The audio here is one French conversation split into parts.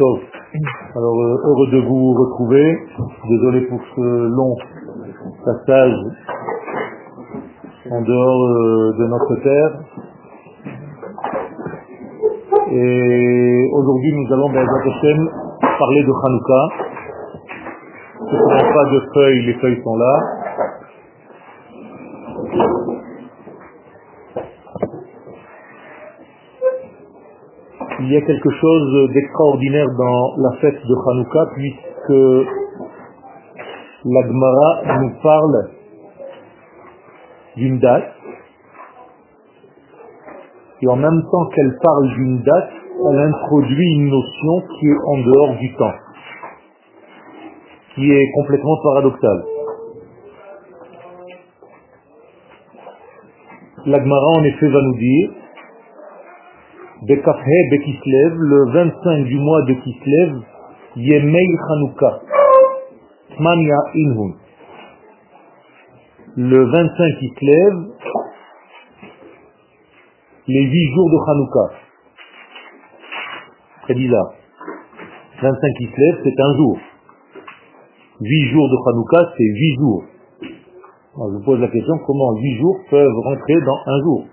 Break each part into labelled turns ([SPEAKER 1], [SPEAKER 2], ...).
[SPEAKER 1] Alors, euh, heureux de vous retrouver. Désolé pour ce long passage en dehors euh, de notre terre. Et aujourd'hui, nous allons, ben, parler de Hanouka. Je ne pas de feuilles, les feuilles sont là. Il y a quelque chose d'extraordinaire dans la fête de Hanouka puisque la Gemara nous parle d'une date et en même temps qu'elle parle d'une date, elle introduit une notion qui est en dehors du temps, qui est complètement paradoxale. La Gemara en effet va nous dire Le 25 du mois de Kislev, Yemei Tmania Inhun. Le 25 Kislev, les 8 jours de Hanouka. Très bizarre. 25 Kislev, c'est un jour. 8 jours de Hanouka, c'est 8 jours. je vous pose la question, comment 8 jours peuvent rentrer dans un jour?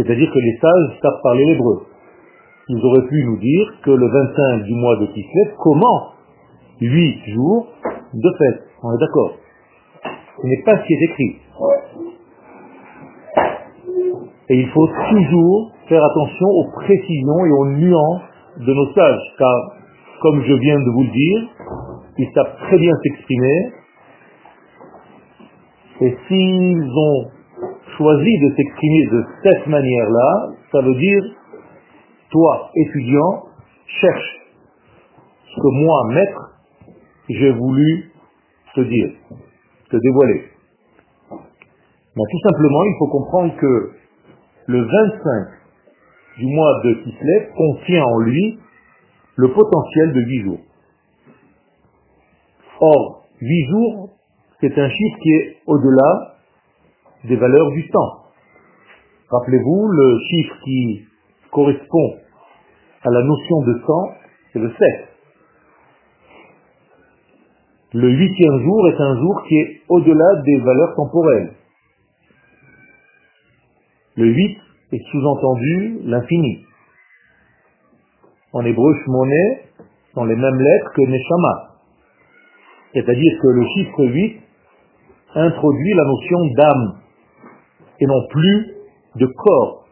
[SPEAKER 1] C'est-à-dire que les sages savent parler l'hébreu. Ils auraient pu nous dire que le 25 du mois de Kislev, comment 8 jours de fête. On est d'accord. Ce n'est pas ce qui est écrit. Et il faut toujours faire attention aux précisions et aux nuances de nos sages, car, comme je viens de vous le dire, ils savent très bien s'exprimer, et s'ils ont choisi de s'exprimer de cette manière-là, ça veut dire, toi, étudiant, cherche ce que moi, maître, j'ai voulu te dire, te dévoiler. Mais tout simplement, il faut comprendre que le 25 du mois de Kislev contient en lui le potentiel de 8 jours. Or, 8 jours, c'est un chiffre qui est au-delà des valeurs du temps. Rappelez-vous, le chiffre qui correspond à la notion de temps, c'est le 7. Le huitième jour est un jour qui est au-delà des valeurs temporelles. Le 8 est sous-entendu l'infini. En hébreu, shmoné sont les mêmes lettres que neshama. C'est-à-dire que le chiffre 8 introduit la notion d'âme et non plus de corps.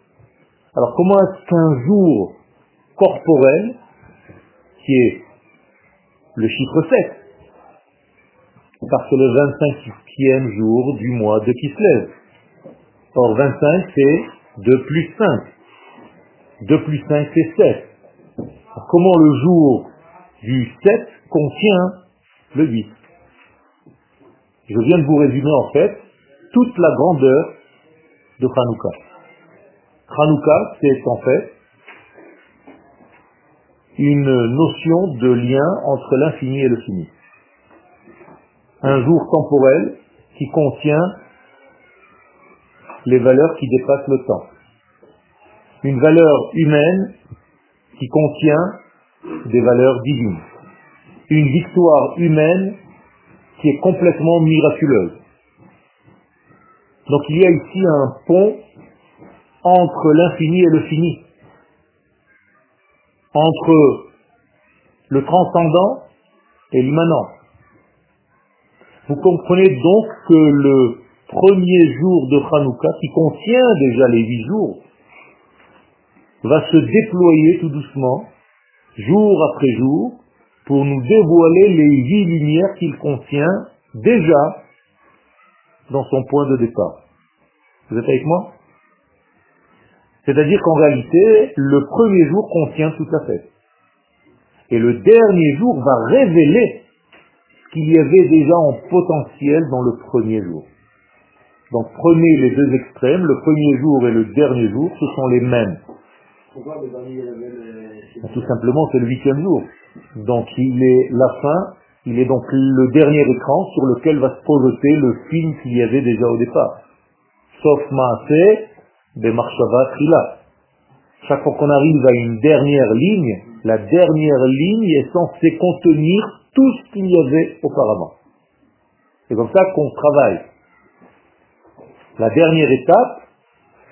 [SPEAKER 1] Alors comment est-ce qu'un jour corporel, qui est le chiffre 7, parce que le 25e jour du mois de Kislev. Or 25 c'est 2 plus 5. 2 plus 5 c'est 7. comment le jour du 7 contient le 8 Je viens de vous résumer en fait toute la grandeur de Hanouka. Hanouka, c'est en fait une notion de lien entre l'infini et le fini. Un jour temporel qui contient les valeurs qui dépassent le temps. Une valeur humaine qui contient des valeurs divines. Une victoire humaine qui est complètement miraculeuse. Donc il y a ici un pont entre l'infini et le fini, entre le transcendant et l'immanent. Vous comprenez donc que le premier jour de Hanouka, qui contient déjà les huit jours, va se déployer tout doucement, jour après jour, pour nous dévoiler les huit lumières qu'il contient déjà dans son point de départ. Vous êtes avec moi? C'est-à-dire qu'en réalité, le premier jour contient toute la fête. Et le dernier jour va révéler ce qu'il y avait déjà en potentiel dans le premier jour. Donc prenez les deux extrêmes, le premier jour et le dernier jour, ce sont les mêmes. Pourquoi le dernier Tout simplement, c'est le huitième jour. Donc il est la fin il est donc le dernier écran sur lequel va se projeter le film qu'il y avait déjà au départ. Sauf Maaseh de Marshava Trila. Chaque fois qu'on arrive à une dernière ligne, la dernière ligne est censée contenir tout ce qu'il y avait auparavant. C'est comme ça qu'on travaille. La dernière étape,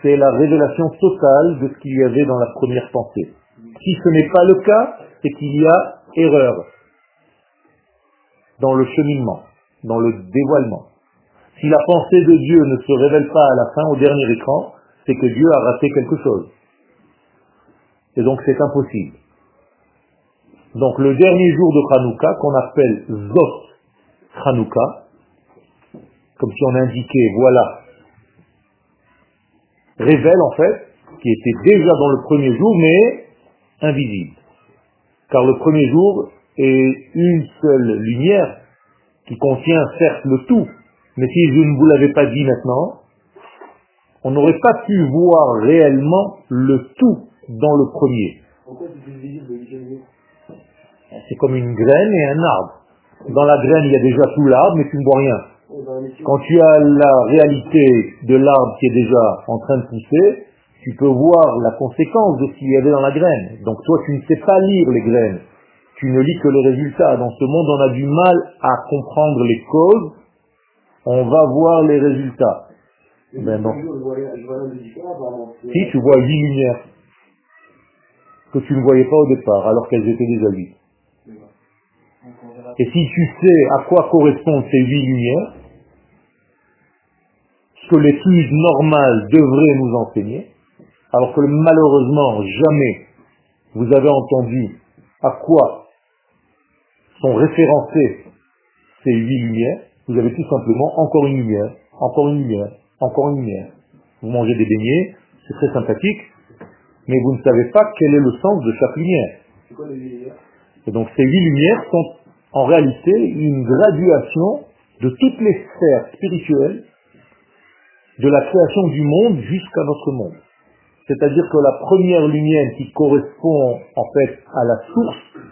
[SPEAKER 1] c'est la révélation totale de ce qu'il y avait dans la première pensée. Si ce n'est pas le cas, c'est qu'il y a erreur dans le cheminement, dans le dévoilement. Si la pensée de Dieu ne se révèle pas à la fin, au dernier écran, c'est que Dieu a raté quelque chose. Et donc c'est impossible. Donc le dernier jour de Hanouka, qu'on appelle Zot Hanouka, comme si on indiquait, voilà, révèle en fait, qui était déjà dans le premier jour, mais invisible. Car le premier jour est une seule lumière qui contient certes le tout, mais si je ne vous l'avais pas dit maintenant, on n'aurait pas pu voir réellement le tout dans le premier. C'est comme une graine et un arbre. Dans la graine, il y a déjà tout l'arbre, mais tu ne vois rien. Quand tu as la réalité de l'arbre qui est déjà en train de pousser, tu peux voir la conséquence de ce qu'il y avait dans la graine. Donc toi, tu ne sais pas lire les graines. Tu ne lis que le résultat. Dans ce monde, on a du mal à comprendre les causes. On va voir les résultats. Ben si tu vois huit lumières que tu ne voyais pas au départ, alors qu'elles étaient déjà huit. Et si tu sais à quoi correspondent ces huit lumières, ce que l'étude normale devrait nous enseigner, alors que malheureusement jamais vous avez entendu à quoi sont référencées ces huit lumières, vous avez tout simplement encore une lumière, encore une lumière, encore une lumière. Vous mangez des beignets, c'est très sympathique, mais vous ne savez pas quel est le sens de chaque lumière. Et donc ces huit lumières sont en réalité une graduation de toutes les sphères spirituelles de la création du monde jusqu'à notre monde. C'est-à-dire que la première lumière qui correspond en fait à la source,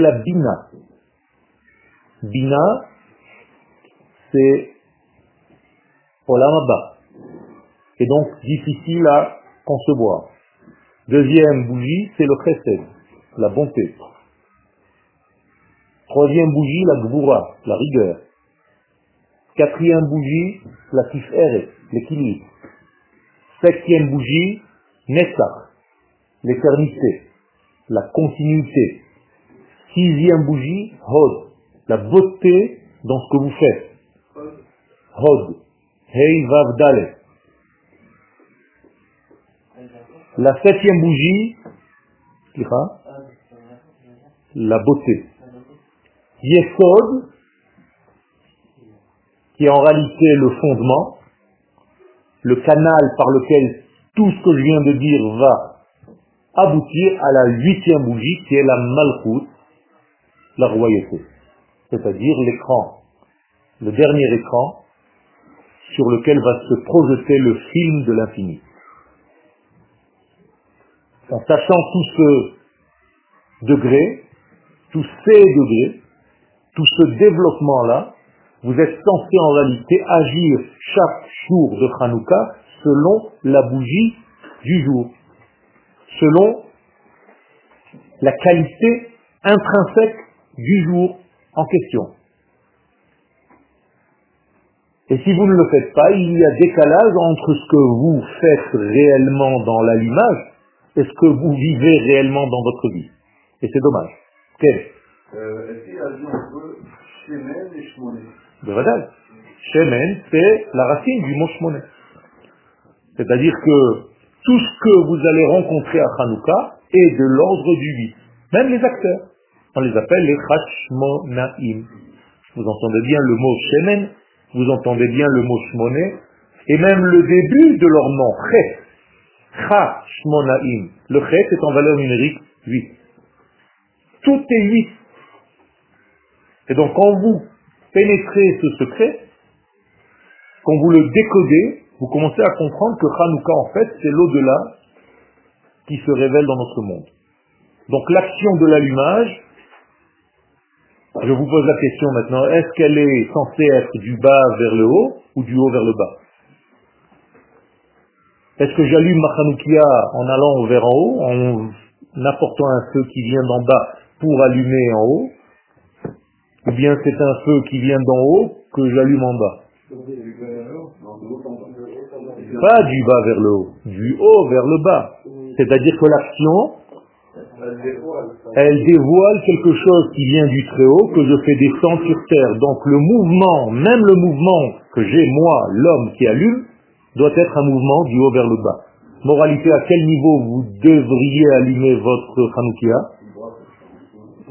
[SPEAKER 1] la Bina. Bina, c'est Olamaba. Et donc difficile à concevoir. Deuxième bougie, c'est le chesed, la bonté. Troisième bougie, la gvoura, la rigueur. Quatrième bougie, la tiferet, l'équilibre. Septième bougie, Nessach, l'éternité, la continuité. Sixième bougie, Hod, la beauté dans ce que vous faites. Hod, Hei Vav Dalet. La septième bougie, la beauté. Yesod, qui est en réalité le fondement, le canal par lequel tout ce que je viens de dire va aboutir à la huitième bougie qui est la malchoute, la royauté. C'est-à-dire l'écran, le dernier écran sur lequel va se projeter le film de l'infini. En sachant tout ce degré, tous ces degrés, tout ce développement-là, vous êtes censé en réalité agir chaque jour de Hanouka selon la bougie du jour, selon la qualité intrinsèque du jour en question. Et si vous ne le faites pas, il y a décalage entre ce que vous faites réellement dans l'allumage et ce que vous vivez réellement dans votre vie. Et c'est dommage. Quel?
[SPEAKER 2] Euh, Est-ce qu'il y a un Shemen et
[SPEAKER 1] Shemen, c'est la racine du mot Shmoné. C'est-à-dire que tout ce que vous allez rencontrer à Hanouka est de l'ordre du 8. Même les acteurs. On les appelle les Chashmonaim. Vous entendez bien le mot Shemen, vous entendez bien le mot Shmoné, et même le début de leur nom, Chet. Chashmonaim. Le Chet est en valeur numérique 8. Tout est 8. Et donc quand vous pénétrez ce secret, quand vous le décodez, vous commencez à comprendre que Hanouka, en fait, c'est l'au-delà qui se révèle dans notre monde. Donc l'action de l'allumage, je vous pose la question maintenant, est-ce qu'elle est censée être du bas vers le haut ou du haut vers le bas? Est-ce que j'allume ma Hanoukia en allant vers en haut, en apportant un feu qui vient d'en bas pour allumer en haut? Ou bien c'est un feu qui vient d'en haut que j'allume en bas? Pas du bas vers le haut, du haut vers le bas. C'est-à-dire que l'action, elle dévoile quelque chose qui vient du très haut, que je fais descendre sur terre. Donc le mouvement, même le mouvement que j'ai moi, l'homme qui allume, doit être un mouvement du haut vers le bas. Moralité, à quel niveau vous devriez allumer votre Hanoukia?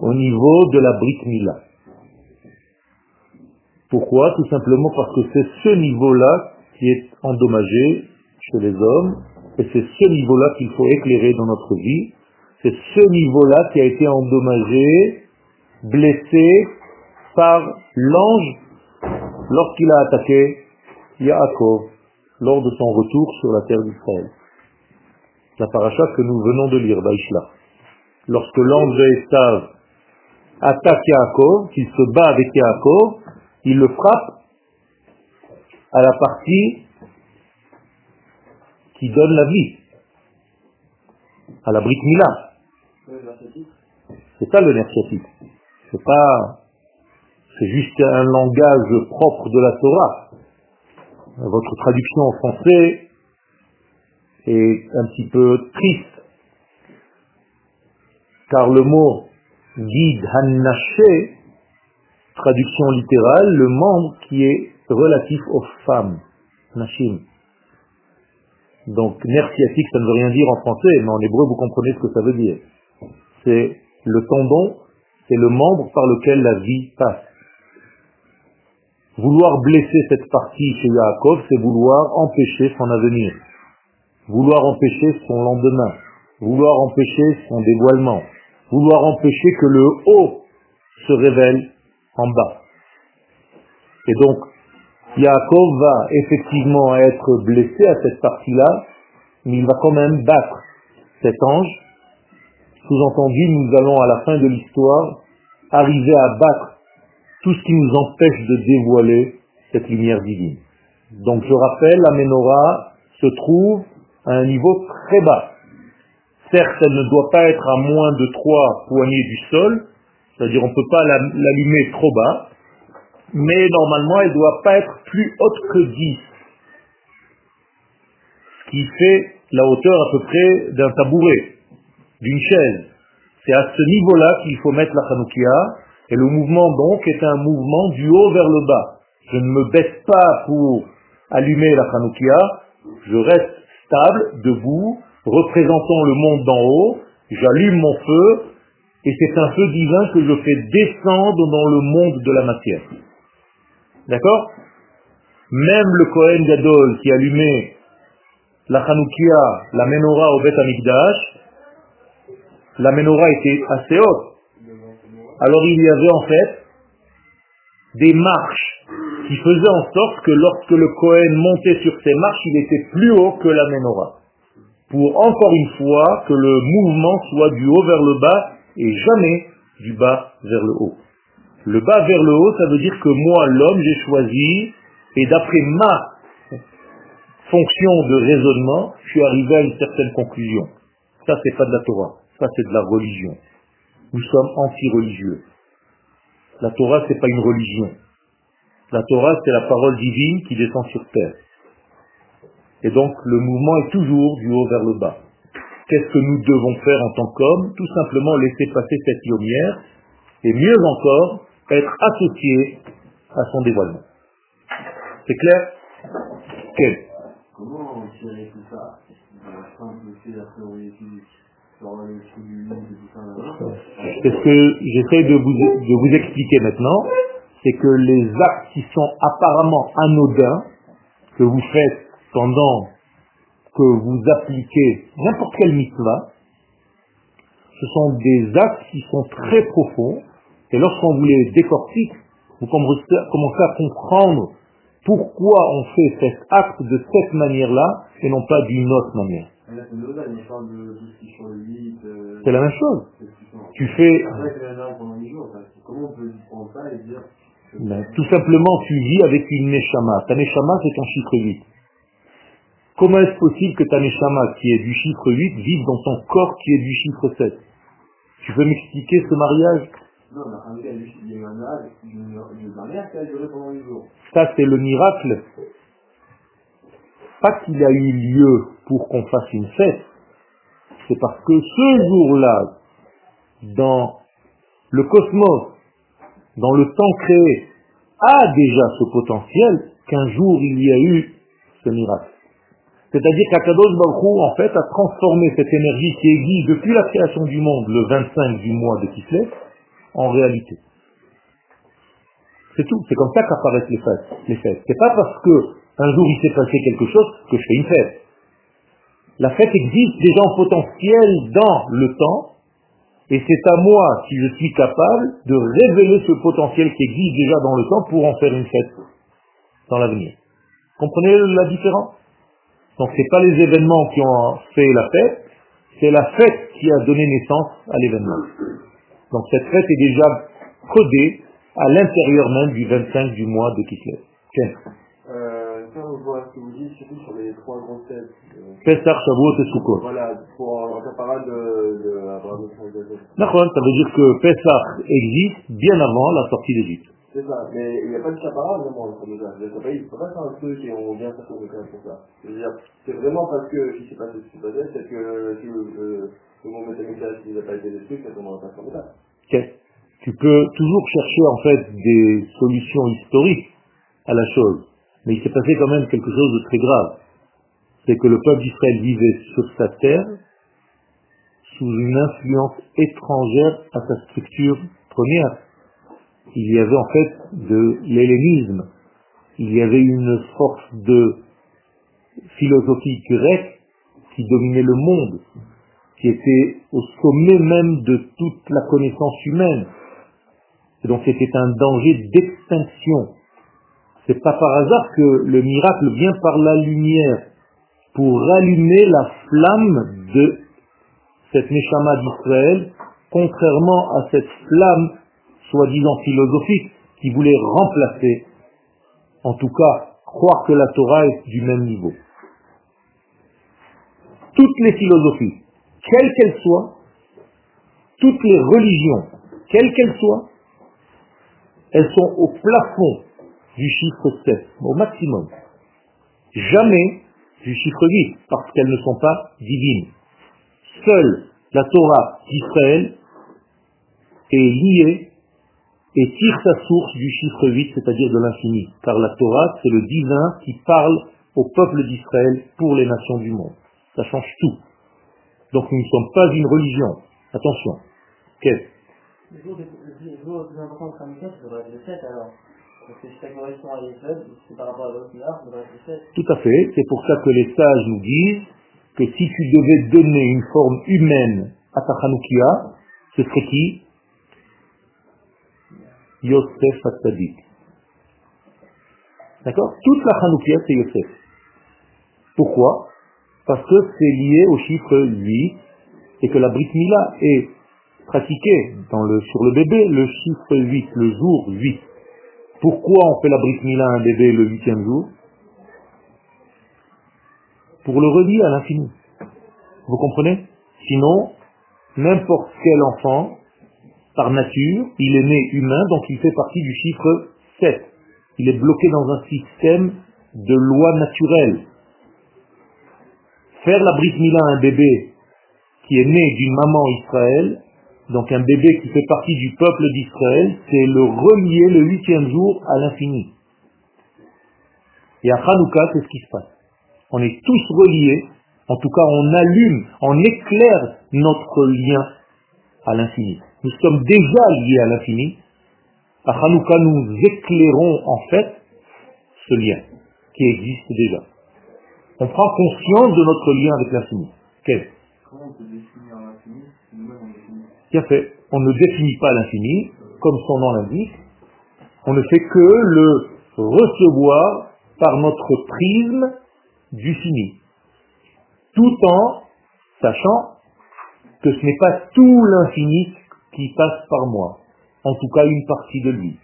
[SPEAKER 1] Au niveau de la Brit Mila. Pourquoi? Tout simplement parce que c'est ce niveau-là qui est endommagé chez les hommes, et c'est ce niveau-là qu'il faut éclairer dans notre vie, c'est ce niveau-là qui a été endommagé, blessé par l'ange lorsqu'il a attaqué Yaakov lors de son retour sur la terre d'Israël. La paracha que nous venons de lire, Baishla. Lorsque l'ange de attaque Yaakov, qu'il se bat avec Yaakov, il le frappe à la partie qui donne la vie, à la brique Mila. C'est ça le nerf C'est pas, c'est juste un langage propre de la Torah. Votre traduction en français est un petit peu triste, car le mot guide hannaché, traduction littérale, le membre qui est relatif aux femmes, nashim. Donc, nerf ça ne veut rien dire en français, mais en hébreu, vous comprenez ce que ça veut dire. C'est le tendon, c'est le membre par lequel la vie passe. Vouloir blesser cette partie chez Yaakov, c'est vouloir empêcher son avenir, vouloir empêcher son lendemain, vouloir empêcher son dévoilement, vouloir empêcher que le haut se révèle en bas. Et donc, Yaakov va effectivement être blessé à cette partie-là, mais il va quand même battre cet ange. Sous-entendu, nous allons à la fin de l'histoire arriver à battre tout ce qui nous empêche de dévoiler cette lumière divine. Donc je rappelle, la menorah se trouve à un niveau très bas. Certes, elle ne doit pas être à moins de trois poignées du sol, c'est-à-dire on ne peut pas l'allumer trop bas, mais normalement elle ne doit pas être plus haute que 10. Ce qui fait la hauteur à peu près d'un tabouret, d'une chaise. C'est à ce niveau-là qu'il faut mettre la Hanoukia, et le mouvement donc est un mouvement du haut vers le bas. Je ne me baisse pas pour allumer la Hanoukia, je reste stable, debout, représentant le monde d'en haut, j'allume mon feu, et c'est un feu divin que je fais descendre dans le monde de la matière. D'accord? Même le Kohen Gadol qui allumait la Hanoukia, la menorah au Beth Amikdash, la menorah était assez haute. Alors il y avait en fait des marches qui faisaient en sorte que lorsque le Kohen montait sur ces marches, il était plus haut que la menorah. Pour encore une fois que le mouvement soit du haut vers le bas et jamais du bas vers le haut. Le bas vers le haut, ça veut dire que moi, l'homme, j'ai choisi, et d'après ma fonction de raisonnement, je suis arrivé à une certaine conclusion. Ça, c'est pas de la Torah, c'est de la religion. Nous sommes anti-religieux. La Torah, c'est pas une religion. La Torah, c'est la parole divine qui descend sur terre. Et donc, le mouvement est toujours du haut vers le bas. Qu'est-ce que nous devons faire en tant qu'hommes? Tout simplement laisser passer cette lumière, et mieux encore, être associé à son dévoilement. C'est clair? Quel
[SPEAKER 2] Comment tirer tout ça?
[SPEAKER 1] Ce que j'essaie de vous, de vous expliquer maintenant, c'est que les actes qui sont apparemment anodins, que vous faites pendant que vous appliquez n'importe quel mitzvah, ce sont des actes qui sont très profonds, et lorsqu'on vous les décortique, vous commencez à comprendre pourquoi on fait cet acte de cette manière-là et non pas d'une autre manière. C'est la même chose. Tu fais... Ben, tout simplement, tu vis avec une neshama. Ta neshama, c'est ton chiffre 8. Comment est-ce possible que ta Neshama, qui est du chiffre 8, vive dans ton corps qui est du chiffre 7 Tu peux m'expliquer ce mariage?
[SPEAKER 2] Non, mais un mariage qui a duré pendant 8 jours.
[SPEAKER 1] Ça, c'est le miracle. Pas qu'il a eu lieu pour qu'on fasse une fête, c'est parce que ce jour-là, dans le cosmos, dans le temps créé, a déjà ce potentiel qu'un jour il y a eu ce miracle. C'est-à-dire qu'Akadosh Baruch en fait, a transformé cette énergie qui existe depuis la création du monde, le 25 du mois de Kislev, en réalité. C'est tout. C'est comme ça qu'apparaissent les fêtes. Les fêtes. C'est pas parce que un jour il s'est passé quelque chose que je fais une fête. La fête existe déjà en potentiel dans le temps, et c'est à moi, si je suis capable, de révéler ce potentiel qui existe déjà dans le temps pour en faire une fête dans l'avenir. Comprenez la différence? Donc c'est pas les événements qui ont fait la fête, c'est la fête qui a donné naissance à l'événement. Donc cette fête est déjà codée à l'intérieur même du 25 du mois de Kislev.
[SPEAKER 2] Euh, ça, on voit ce que vous dites, surtout sur les trois grosses fêtes. Euh,
[SPEAKER 1] Pesach, Shavuot et Sukkot.
[SPEAKER 2] voilà, pour faire parade de, Abraham
[SPEAKER 1] D'accord, ça veut dire que Pesach existe bien avant la sortie d'Égypte.
[SPEAKER 2] C'est ça, mais il n'y a pas de chaparade vraiment dans le Khamouza. Il ne faut pas faire un truc et on vient faire comme pour ça. Je veux dire, c'est vraiment parce que ce qui s'est passé, ce qui s'est passé, c'est que si le, le moment métamidage n'a pas été détruit, qu'on n'aura pas de Khamouza.
[SPEAKER 1] Ok. Tu peux toujours chercher en fait des solutions historiques à la chose. Mais il s'est passé quand même quelque chose de très grave. C'est que le peuple d'Israël vivait sur sa terre sous une influence étrangère à sa structure première. Il y avait en fait de l'hellénisme. Il y avait une force de philosophie grecque qui dominait le monde, qui était au sommet même de toute la connaissance humaine. Et donc c'était un danger d'extinction. C'est pas par hasard que le miracle vient par la lumière pour rallumer la flamme de cette Neshama d'Israël, contrairement à cette flamme soi-disant philosophique qui voulait remplacer, en tout cas, croire que la Torah est du même niveau. Toutes les philosophies, quelles qu'elles soient, toutes les religions, quelles qu'elles soient, elles sont au plafond du chiffre 7, au maximum. Jamais du chiffre 8, parce qu'elles ne sont pas divines. Seule la Torah d'Israël est liée et tire sa source du chiffre 8, c'est-à-dire de l'infini. Car la Torah, c'est le divin qui parle au peuple d'Israël pour les nations du monde. Ça change tout. Donc nous ne sommes pas une religion. Attention. Qu'est-ce?
[SPEAKER 3] Le jour le jour le plus important de Hamikon, ça devrait être le 7 alors. Parce que chaque correction à l'épreuve, c'est par rapport à l'autre milliard, ça devrait être le 7.
[SPEAKER 1] Tout à fait. C'est pour ça que les sages nous disent que si tu devais donner une forme humaine à ta Hanoukia, ce serait qui? Yosef Hatzadik. D'accord? Toute la Hanoukia, c'est Yosef. Pourquoi? Parce que c'est lié au chiffre 8 et que la Brit Mila est pratiquée sur le bébé le chiffre 8, le jour 8. Pourquoi on fait la Brit Mila à un bébé le huitième jour Pour le relier à l'infini. Vous comprenez? Sinon, n'importe quel enfant, par nature, il est né humain, donc il fait partie du chiffre 7. Il est bloqué dans un système de loi naturelle. Faire la Brit Mila à un bébé qui est né d'une maman Israël, donc un bébé qui fait partie du peuple d'Israël, c'est le relier le huitième jour à l'infini. Et à Hanouka, c'est ce qui se passe. On est tous reliés, en tout cas on allume, on éclaire notre lien à l'infini. Nous sommes déjà liés à l'infini. À Hanouka, nous éclairons en fait ce lien qui existe déjà. On prend conscience de notre lien avec l'infini. Quel?
[SPEAKER 2] On
[SPEAKER 1] ne définit pas l'infini, comme son nom l'indique. On ne fait que le recevoir par notre prisme du fini. Tout en sachant que ce n'est pas tout l'infini qui passe par moi. En tout cas, une partie de lui.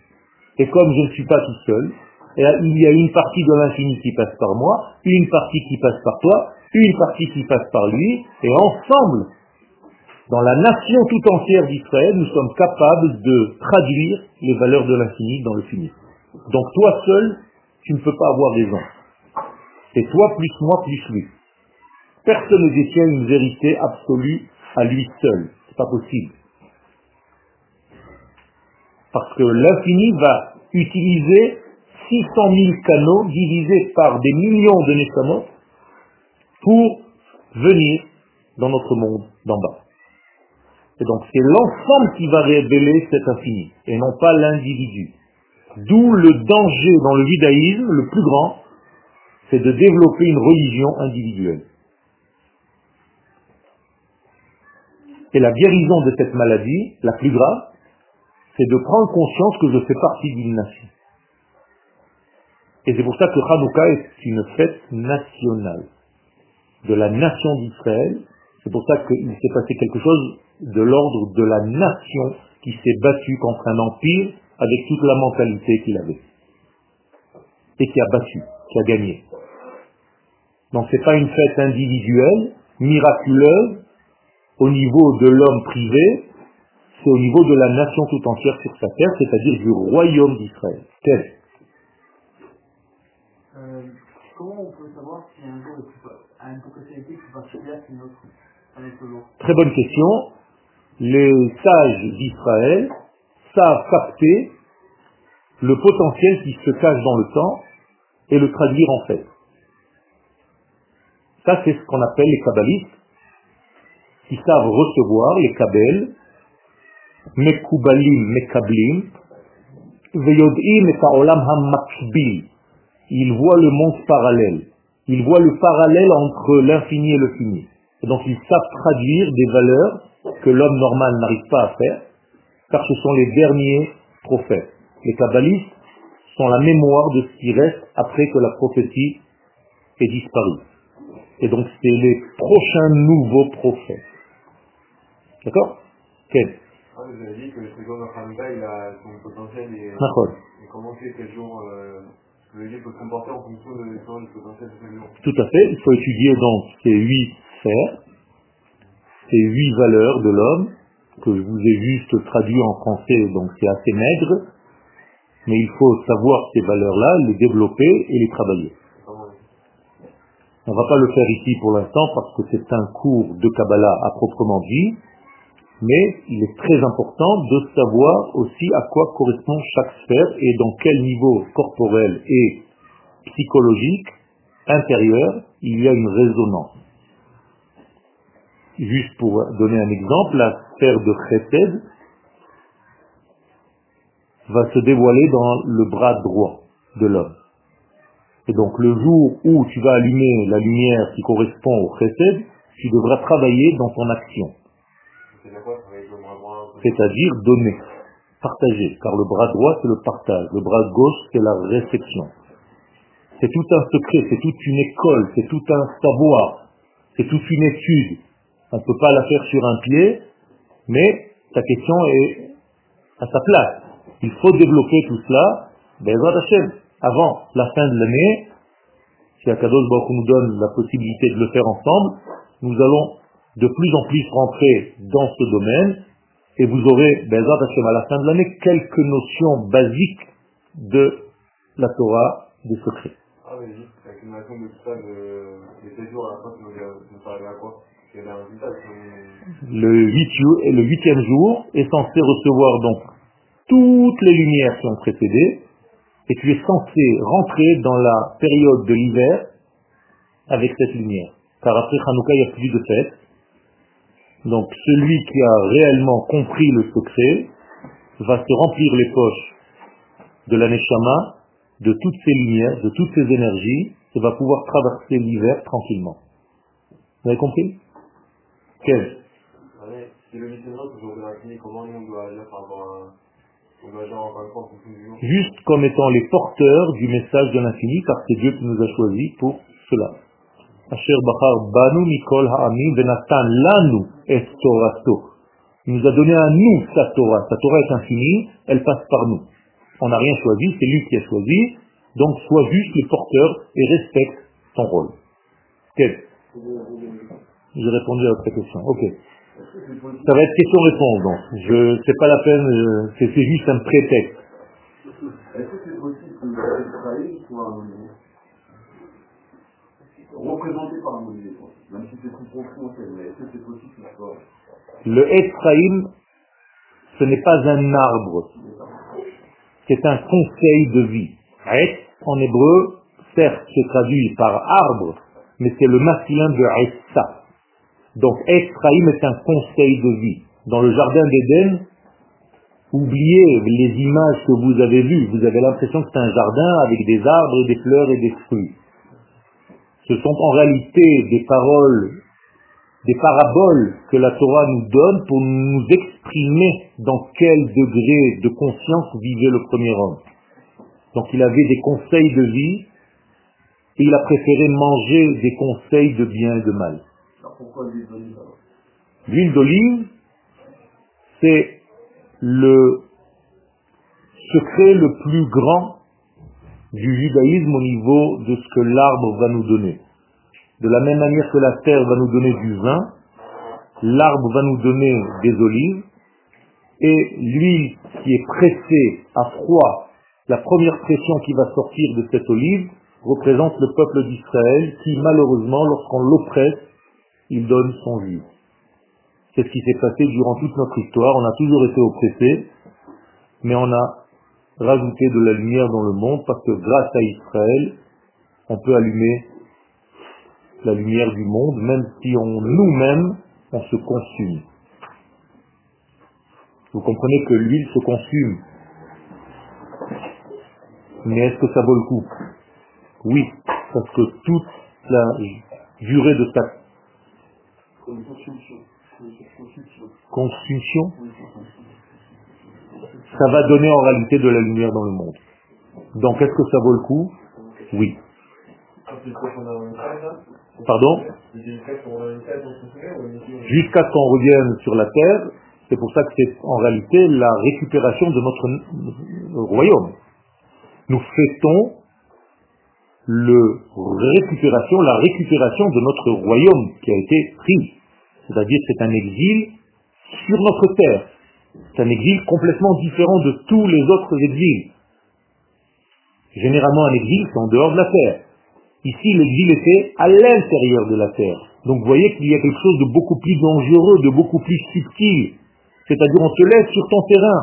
[SPEAKER 1] Et comme je ne suis pas tout seul, il y a une partie de l'infini qui passe par moi, une partie qui passe par toi, une partie qui passe par lui, et ensemble, dans la nation tout entière d'Israël, nous sommes capables de traduire les valeurs de l'infini dans le fini. Donc toi seul, tu ne peux pas avoir raison. C'est toi plus moi plus lui. Personne ne détient une vérité absolue à lui seul. C'est pas possible. Parce que l'infini va utiliser 600 000 canaux divisés par des millions de Nessamot pour venir dans notre monde d'en bas. Et donc c'est l'ensemble qui va révéler cet infini, et non pas l'individu. D'où le danger dans le judaïsme, le plus grand, c'est de développer une religion individuelle. Et la guérison de cette maladie, la plus grave, c'est de prendre conscience que je fais partie d'une nation. Et c'est pour ça que Hanouka est une fête nationale de la nation d'Israël. C'est pour ça qu'il s'est passé quelque chose de l'ordre de la nation qui s'est battue contre un empire avec toute la mentalité qu'il avait. Et qui a battu, qui a gagné. Donc c'est pas une fête individuelle, miraculeuse, au niveau de l'homme privé, c'est au niveau de la nation tout entière sur sa terre, c'est-à-dire du royaume d'Israël. Quel?
[SPEAKER 3] Euh, Comment on peut savoir si un jour a une potentialité plus particulière qu'une autre
[SPEAKER 1] Très bonne question. Les sages d'Israël savent capter le potentiel qui se cache dans le temps et le traduire en fait. Ça, c'est ce qu'on appelle les kabbalistes, qui savent recevoir les kabbels, mekubalim, mekablim, veyod'im et ha'makbil. Ils voient le monde parallèle. Ils voient le parallèle entre l'infini et le fini. Et donc ils savent traduire des valeurs que l'homme normal n'arrive pas à faire, car ce sont les derniers prophètes. Les kabbalistes sont la mémoire de ce qui reste après que la prophétie ait disparu. Et donc c'est les prochains nouveaux prophètes. D'accord? Quel
[SPEAKER 2] ah, Vous avez dit que le second Hanouka, il a son potentiel et, et comment c'est quel jour euh, faut se comporter en fonction de, du potentiel de.
[SPEAKER 1] Tout à fait. Il faut étudier donc ces huit ces huit valeurs de l'homme, que je vous ai juste traduit en français, donc c'est assez maigre, mais il faut savoir ces valeurs-là, les développer et les travailler. On ne va pas le faire ici pour l'instant parce que c'est un cours de Kabbalah à proprement dit, mais il est très important de savoir aussi à quoi correspond chaque sphère et dans quel niveau corporel et psychologique intérieur il y a une résonance. Juste pour donner un exemple, la sphère de Chesed va se dévoiler dans le bras droit de l'homme. Et donc le jour où tu vas allumer la lumière qui correspond au chesed, tu devras travailler dans ton action. C'est-à-dire donner, partager, car le bras droit c'est le partage, le bras gauche c'est la réception. C'est tout un secret, c'est toute une école, c'est tout un savoir, c'est toute une étude. On ne peut pas la faire sur un pied, mais ta question est à sa place. Il faut développer tout cela, ben avant la fin de l'année, si Akadosh Baruch nous donne la possibilité de le faire ensemble, nous allons de plus en plus rentrer dans ce domaine et vous aurez, Bezat Hashem, à la fin de l'année, quelques notions basiques de la Torah des secrets.
[SPEAKER 2] Ah oui, juste de tout ça, de, de 7 jours à la fin, nous parlez à quoi?
[SPEAKER 1] Le, le huitième jour est censé recevoir donc toutes les lumières qui ont précédé, et tu es censé rentrer dans la période de l'hiver avec cette lumière. Car après Hanouka, il n'y a plus de fête. Donc celui qui a réellement compris le secret va se remplir les poches de la Neshama, de toutes ces lumières, de toutes ces énergies, et va pouvoir traverser l'hiver tranquillement. Vous avez compris? Quel?
[SPEAKER 2] Comment on doit agir par rapport à
[SPEAKER 1] Juste comme étant les porteurs du message de l'infini, car c'est Dieu qui nous a choisis pour cela. Il nous a donné à nous sa Torah. Sa Torah est infinie, elle passe par nous. On n'a rien choisi, c'est lui qui a choisi. Donc sois juste le porteur et respecte ton rôle. Quel? J'ai répondu à votre question. Ok. Ça va être question-réponse donc. Je c'est pas la peine, euh, c'est juste un prétexte.
[SPEAKER 2] Est-ce que c'est possible que Israël soit représenté par un modèle Même si c'est plus profond, mais est-ce que c'est possible que ce soit...
[SPEAKER 1] Le Ephraïm, ce n'est pas un arbre, c'est un conseil de vie. Et en hébreu, certes, se traduit par arbre, mais c'est le masculin de Essa. Donc Ephraïm est un conseil de vie. Dans le jardin d'Éden, oubliez les images que vous avez vues. Vous avez l'impression que c'est un jardin avec des arbres, des fleurs et des fruits. Ce sont en réalité des paroles, des paraboles que la Torah nous donne pour nous exprimer dans quel degré de conscience vivait le premier homme. Donc il avait des conseils de vie et il a préféré manger des conseils de bien et de mal.
[SPEAKER 2] Pourquoi l'huile d'olive
[SPEAKER 1] L'huile d'olive, c'est le secret le plus grand du judaïsme au niveau de ce que l'arbre va nous donner. De la même manière que la terre va nous donner du vin, l'arbre va nous donner des olives, et l'huile qui est pressée à froid, la première pression qui va sortir de cette olive représente le peuple d'Israël qui malheureusement, lorsqu'on l'oppresse, il donne son jus. C'est ce qui s'est passé durant toute notre histoire. On a toujours été oppressés, mais on a rajouté de la lumière dans le monde parce que grâce à Israël, on peut allumer la lumière du monde, même si on nous-mêmes, on se consume. Vous comprenez que l'huile se consume. Mais est-ce que ça vaut le coup? Oui, parce que toute la durée de sa
[SPEAKER 2] Consumption.
[SPEAKER 1] ça va donner en réalité de la lumière dans le monde. Donc est-ce que ça vaut le coup? Oui. Pardon? Jusqu'à ce qu'on revienne sur la terre, c'est pour ça que c'est en réalité la récupération de notre royaume. Nous fêtons le récupération, la récupération de notre royaume qui a été pris. C'est-à-dire que c'est un exil sur notre terre. C'est un exil complètement différent de tous les autres exils. Généralement, un exil, c'est en dehors de la terre. Ici, l'exil était à l'intérieur de la terre. Donc, vous voyez qu'il y a quelque chose de beaucoup plus dangereux, de beaucoup plus subtil. C'est-à-dire, on te laisse sur ton terrain.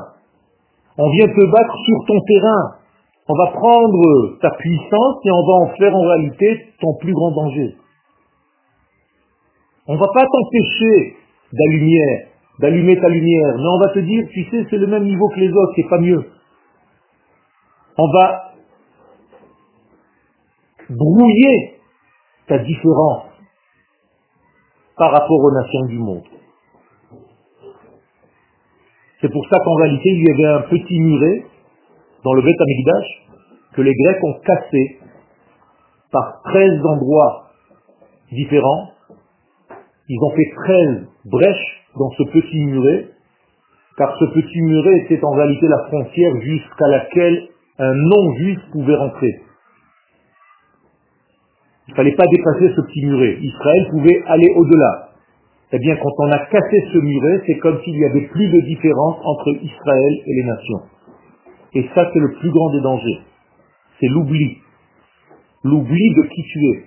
[SPEAKER 1] On vient te battre sur ton terrain. On va prendre ta puissance et on va en faire en réalité ton plus grand danger. On va pas t'empêcher d'allumer, d'allumer ta lumière, mais on va te dire, tu sais, c'est le même niveau que les autres, c'est pas mieux. On va brouiller ta différence par rapport aux nations du monde. C'est pour ça qu'en réalité, il y avait un petit muret dans le Beth que les Grecs ont cassé par 13 endroits différents. Ils ont fait 13 brèches dans ce petit muret, car ce petit muret était en réalité la frontière jusqu'à laquelle un non-juif pouvait rentrer. Il ne fallait pas dépasser ce petit muret. Israël pouvait aller au-delà. Eh bien, quand on a cassé ce muret, c'est comme s'il n'y avait plus de différence entre Israël et les nations. Et ça, c'est le plus grand des dangers. C'est l'oubli. L'oubli de qui tu es.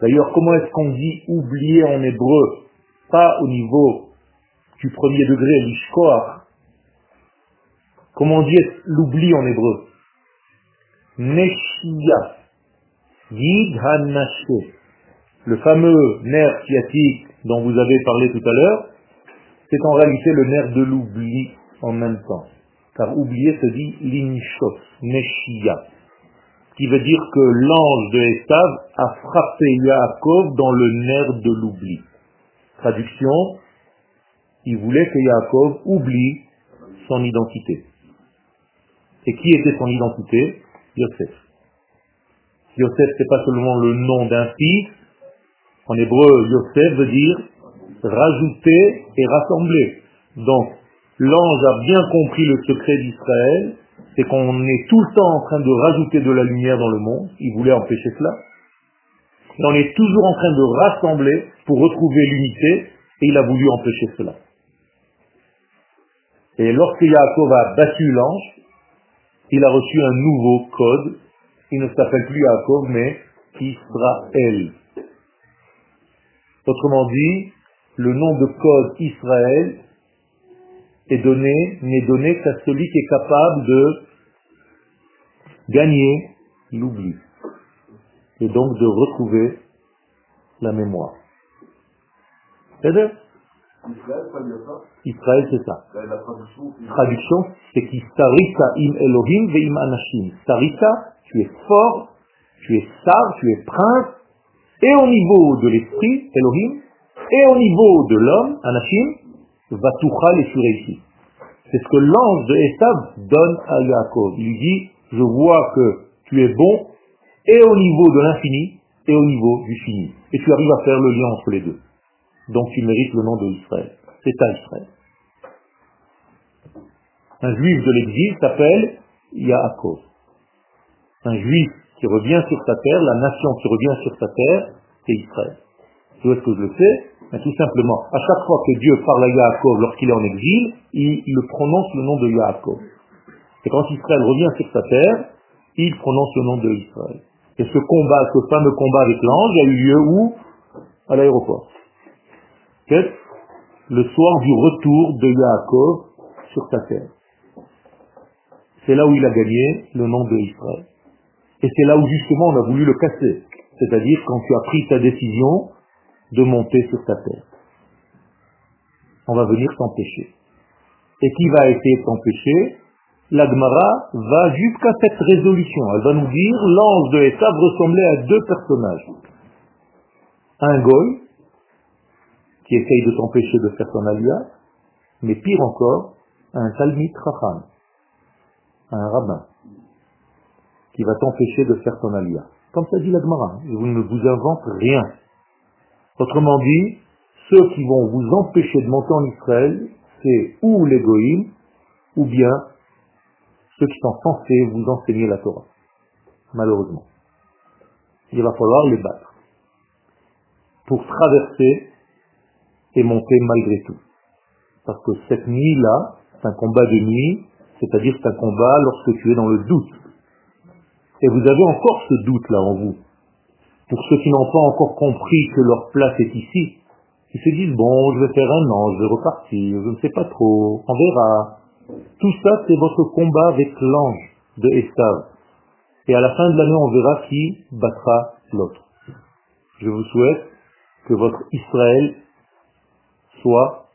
[SPEAKER 1] D'ailleurs, comment est-ce qu'on dit oublier en hébreu Pas au niveau du premier degré, l'ishkoach? Comment on dit l'oubli en hébreu? Neshia. Yid Hanashe. Le fameux nerf sciatique dont vous avez parlé tout à l'heure, c'est en réalité le nerf de l'oubli en même temps. Car oublier se dit l'inshos, neshia, qui veut dire que l'ange de Esav a frappé Yaakov dans le nerf de l'oubli. Traduction, il voulait que Yaakov oublie son identité. Et qui était son identité? Yosef. Yosef, c'est pas seulement le nom d'un fils. En hébreu, Yosef veut dire rajouter et rassembler. Donc, l'ange a bien compris le secret d'Israël c'est qu'on est tout le temps en train de rajouter de la lumière dans le monde, il voulait empêcher cela, et on est toujours en train de rassembler pour retrouver l'unité, et il a voulu empêcher cela. Et lorsque Yaakov a battu l'ange, il a reçu un nouveau code. Il ne s'appelle plus Yaakov, mais Israël. Autrement dit, le nom de code Israël est donné, n'est donné qu'à celui qui est capable de gagner l'oubli et donc de retrouver la mémoire. C'est-à-dire Israël, c'est ça. Traduction, c'est qui sarita im Elohim ve im anashim. Sarita, tu es fort, tu es sage, tu es prince, et au niveau de l'esprit, Elohim, et au niveau de l'homme, anashim, vatuchal et tu réussis. C'est ce que l'ange de Esav donne à Yaakov. Il lui dit, je vois que tu es bon, et au niveau de l'infini, et au niveau du fini. Et tu arrives à faire le lien entre les deux. Donc tu mérites le nom de Israël. C'est à Israël. Un juif de l'exil s'appelle Yaakov. Un juif qui revient sur sa terre, la nation qui revient sur sa terre, c'est Israël. Où est-ce que je le sais? Ben, Tout simplement, à chaque fois que Dieu parle à Yaakov lorsqu'il est en exil, il, il prononce le nom de Yaakov. Et quand Israël revient sur sa terre, il prononce le nom de Israël. Et ce combat, ce fameux combat avec l'ange, a eu lieu où? À l'aéroport. Le soir du retour de Yaakov sur sa terre. C'est là où il a gagné le nom de Israël. Et c'est là où justement on a voulu le casser. C'est-à-dire quand tu as pris ta décision de monter sur ta terre. On va venir t'empêcher. Et qui va essayer de t'empêcher? L'Agmara va jusqu'à cette résolution. Elle va nous dire l'ange de Esav ressemblait à deux personnages. Un goy, qui essaye de t'empêcher de faire ton alia, mais pire encore, un Talmid Racham, un rabbin, qui va t'empêcher de faire ton alia. Comme ça dit l'Agmara, je ne vous invente rien. Autrement dit, ceux qui vont vous empêcher de monter en Israël, c'est ou les goïms, ou bien ceux qui sont censés vous enseigner la Torah. Malheureusement. Il va falloir les battre pour traverser et monter malgré tout. Parce que cette nuit-là, c'est un combat de nuit, c'est-à-dire c'est un combat lorsque tu es dans le doute. Et vous avez encore ce doute-là en vous. Pour ceux qui n'ont pas encore compris que leur place est ici, ils se disent, bon, je vais faire un an, je vais repartir, je ne sais pas trop, on verra. Tout ça, c'est votre combat avec l'ange de Estave. Et à la fin de l'année, on verra qui battra l'autre. Je vous souhaite que votre Israël soit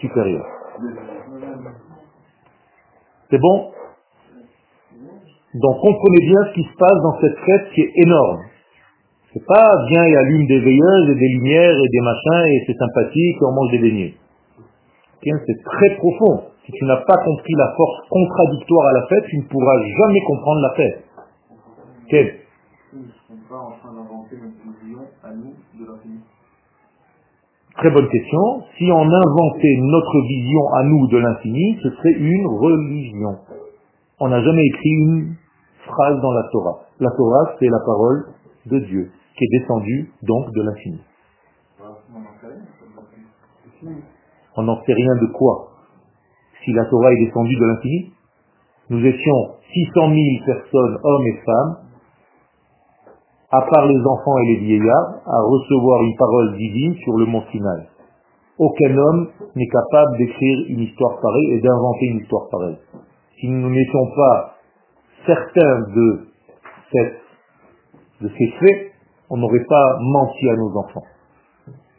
[SPEAKER 1] supérieur. C'est bon? Donc comprenez bien ce qui se passe dans cette fête qui est énorme. C'est pas viens et allume des veilleuses et des lumières et des machins et c'est sympathique et on mange des beignets. C'est très profond. Si tu n'as pas compris la force contradictoire à la fête, tu ne pourras jamais comprendre la fête. Très bonne question. Si on inventait notre vision à nous de l'infini, ce serait une religion. On n'a jamais écrit une phrase dans la Torah. La Torah, c'est la parole de Dieu, qui est descendue donc de l'infini. On n'en sait rien de quoi Si la Torah est descendue de l'infini, nous étions 600 000 personnes, hommes et femmes, à part les enfants et les vieillards, à recevoir une parole divine sur le mont Sinaï. Aucun homme n'est capable d'écrire une histoire pareille et d'inventer une histoire pareille. Si nous n'étions pas certains de, de ces faits, on n'aurait pas menti à nos enfants.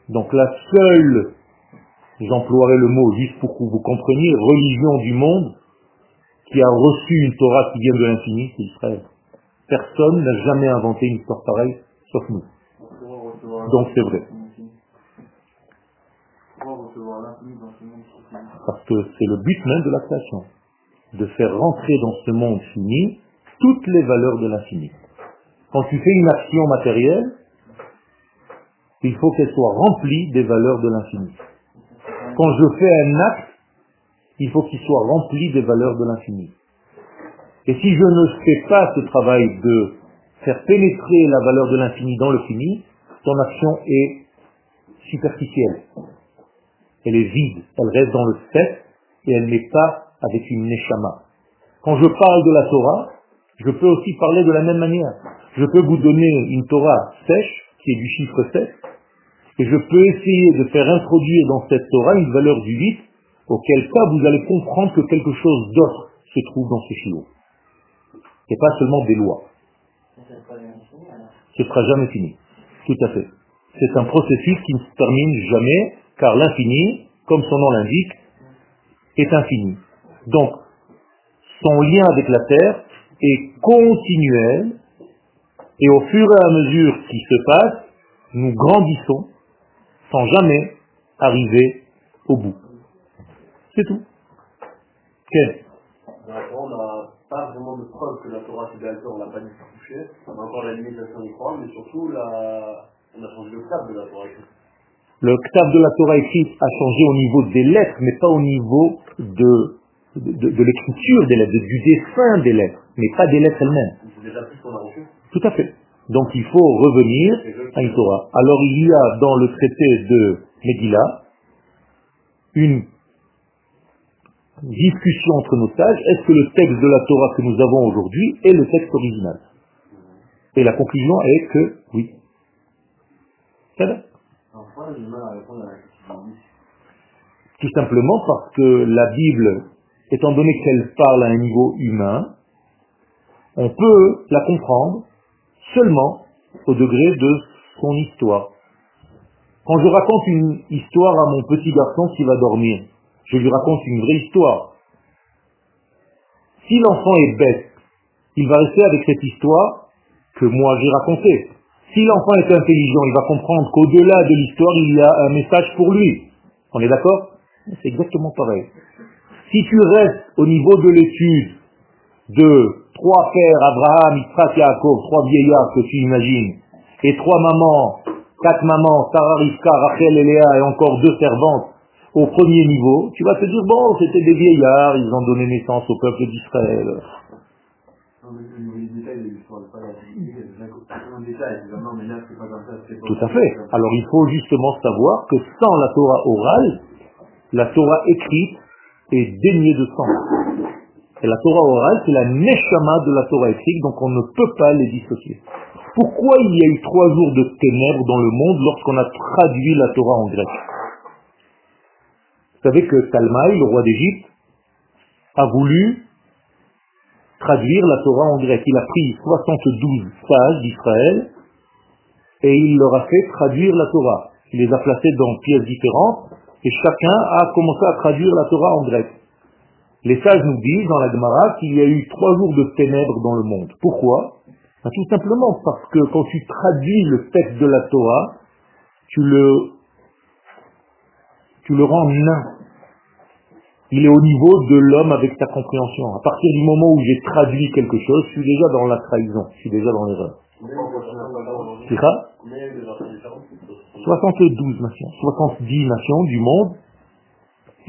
[SPEAKER 1] Donc la seule, j'emploierai le mot juste pour que vous compreniez, religion du monde qui a reçu une Torah qui vient de l'infini, c'est Israël. Personne n'a jamais inventé une histoire pareille, sauf nous. Donc c'est vrai. Parce que c'est le but même de la création, de faire rentrer dans ce monde fini toutes les valeurs de l'infini. Quand tu fais une action matérielle, il faut qu'elle soit remplie des valeurs de l'infini. Quand je fais un acte, il faut qu'il soit rempli des valeurs de l'infini. Et si je ne fais pas ce travail de faire pénétrer la valeur de l'infini dans le fini, ton action est superficielle. Elle est vide, elle reste dans le fait et elle n'est pas avec une neshama. Quand je parle de la Torah, je peux aussi parler de la même manière. Je peux vous donner une Torah sèche, qui est du chiffre 7, et je peux essayer de faire introduire dans cette Torah une valeur du 8, auquel cas vous allez comprendre que quelque chose d'autre se trouve dans ce chiffre. Et pas seulement des lois. Ce sera jamais fini. Tout à fait. C'est un processus qui ne se termine jamais, car l'infini, comme son nom l'indique, est infini. Donc, son lien avec la Terre est continuel, et au fur et à mesure qu'il se passe, nous grandissons sans jamais arriver au bout. C'est tout. Quel
[SPEAKER 2] on n'a pas vraiment de preuve que la Torah c'est bien on n'a pas dit toucher. On a encore la limitation du Coran, mais surtout la... on a changé le cap de la Torah écrite.
[SPEAKER 1] Le cap de la Torah écrite a changé au niveau des lettres, mais pas au niveau de de, l'écriture des lettres, du dessin des lettres, mais pas des lettres elles-mêmes. Tout à fait. Donc il faut revenir à une Torah. Alors il y a dans le traité de Megillah une discussion entre nos sages, est-ce que le texte de la Torah que nous avons aujourd'hui est le texte original? Et la conclusion est que oui. C'est Tout simplement parce que la Bible étant donné qu'elle parle à un niveau humain, on peut la comprendre seulement au degré de son histoire. Quand je raconte une histoire à mon petit garçon qui va dormir, je lui raconte une vraie histoire. Si l'enfant est bête, il va rester avec cette histoire que moi j'ai racontée. Si l'enfant est intelligent, il va comprendre qu'au-delà de l'histoire, il y a un message pour lui. On est d'accord? C'est exactement pareil. Si tu restes au niveau de l'étude de trois pères, Abraham, Yitzhak, Yaakov, trois vieillards que tu imagines, et trois mamans, quatre mamans, Sarah, Rivka, Rachel et Léa, et encore deux servantes, au premier niveau, tu vas te dire, bon, c'était des vieillards, ils ont donné naissance au peuple d'Israël. Tout à fait. Alors il faut justement savoir que sans la Torah orale, la Torah écrite est dénué de sens. Et la Torah orale, c'est la neshama de la Torah écrite, donc on ne peut pas les dissocier. Pourquoi il y a eu trois jours de ténèbres dans le monde lorsqu'on a traduit la Torah en grec? Vous savez que Talmaï, le roi d'Égypte, a voulu traduire la Torah en grec. Il a pris 72 sages d'Israël et il leur a fait traduire la Torah. Il les a placés dans pièces différentes et chacun a commencé à traduire la Torah en grec. Les sages nous disent dans la Gemara qu'il y a eu trois jours de ténèbres dans le monde. Pourquoi? Ben, Tout simplement parce que quand tu traduis le texte de la Torah, tu le, tu le rends nain. Il est au niveau de l'homme avec sa compréhension. À partir du moment où j'ai traduit quelque chose, je suis déjà dans la trahison, je suis déjà dans l'erreur. C'est ça? 72 nations, 70 nations du monde.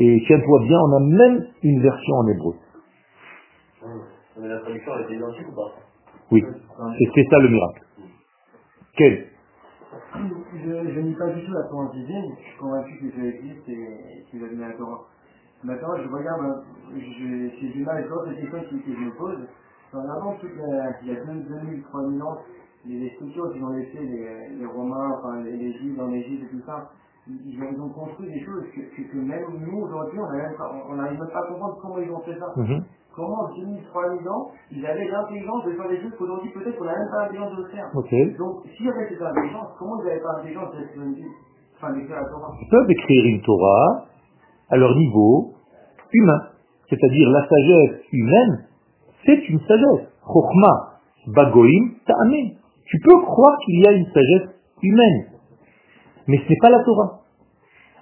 [SPEAKER 1] Et tiens-toi bien, on a même une version en hébreu.
[SPEAKER 2] Mais la traduction est identique ou pas
[SPEAKER 1] Oui, c'est ça le miracle. Quel?
[SPEAKER 3] Je lis pas du tout la Torah divine, je suis convaincu que Dieu existe et qu'il a donné la Torah. Maintenant, je regarde, j'ai du mal à voir cette question que je me pose. En regardant toute la, il y a 2000, 3000 ans, les structures qu'ils ont laissées, les, les Romains, enfin les, les Juifs en Égypte et tout ça, ils, ils, ont construit des choses que, que, que même nous aujourd'hui, on n'arrive même pas à comprendre comment ils ont fait ça. -hmm. Comment en 2000, 3000 ans, ils avaient l'intelligence de faire des choses qu'aujourd'hui peut-être qu'on n'a même pas l'intelligence de faire.
[SPEAKER 1] Okay.
[SPEAKER 3] Donc s'il y avait cette intelligence, comment ils n'avaient pas l'intelligence de enfin, d'écrire la Torah?
[SPEAKER 1] Ils peuvent écrire une Torah à leur niveau humain. C'est-à-dire la sagesse humaine, c'est une sagesse. Chokhmah, bagoim, ta'amin. Tu peux croire qu'il y a une sagesse humaine, mais ce n'est pas la Torah.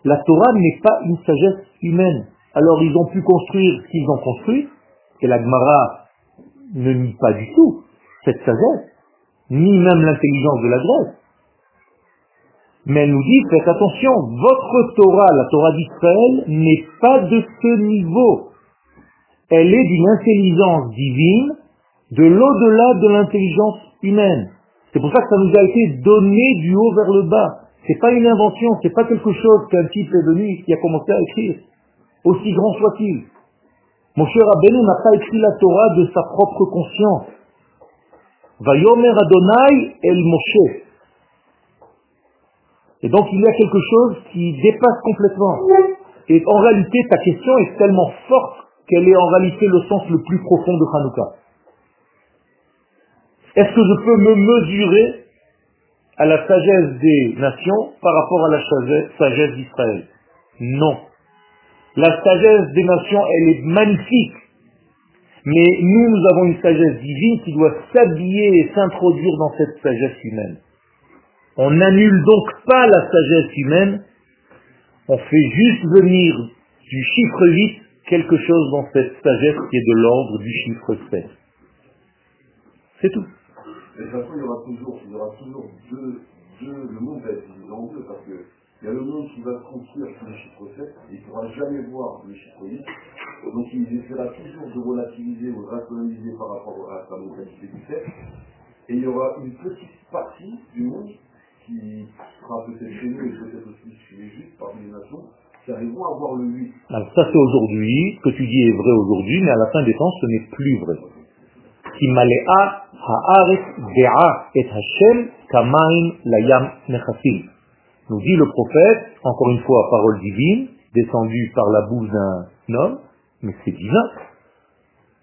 [SPEAKER 1] La Torah n'est pas une sagesse humaine. Alors ils ont pu construire ce qu'ils ont construit, et la Gemara ne nie pas du tout cette sagesse, ni même l'intelligence de la Grèce. Mais elle nous dit, faites attention, votre Torah, la Torah d'Israël, n'est pas de ce niveau. Elle est d'une intelligence divine de l'au-delà de l'intelligence humaine. C'est pour ça que ça nous a été donné du haut vers le bas. C'est pas une invention, c'est pas quelque chose qu'un type est venu qui a commencé à écrire, aussi grand soit-il. Mon cher n'a pas écrit la Torah de sa propre conscience. Vayomer Adonai el Moshe. Et donc il y a quelque chose qui dépasse complètement. Et en réalité, ta question est tellement forte qu'elle est en réalité le sens le plus profond de Hanouka. Est-ce que je peux me mesurer à la sagesse des nations par rapport à la sagesse d'Israël Non. La sagesse des nations, elle est magnifique. Mais nous, nous avons une sagesse divine qui doit s'habiller et s'introduire dans cette sagesse humaine. On n'annule donc pas la sagesse humaine, on fait juste venir du chiffre 8 quelque chose dans cette sagesse qui est de l'ordre du chiffre 7. C'est tout.
[SPEAKER 4] De toute façon, il y aura toujours, y aura toujours deux, deux, le monde va être divisé en deux, parce que il y a le monde qui va se construire sur le chiffre 7, et il ne pourra jamais voir le chiffre 8. Donc il essaiera toujours de relativiser ou de rationaliser par rapport à sa localité du 7. Et il y aura une petite partie du monde qui sera peut-être chez nous et peut-être aussi chez les parmi les nations, qui arriveront à voir le 8.
[SPEAKER 1] Alors ça c'est aujourd'hui, ce que tu dis est vrai aujourd'hui, mais à la fin des temps ce n'est plus vrai. Nous dit le prophète, encore une fois, parole divine, descendue par la bouche d'un homme, mais c'est divin.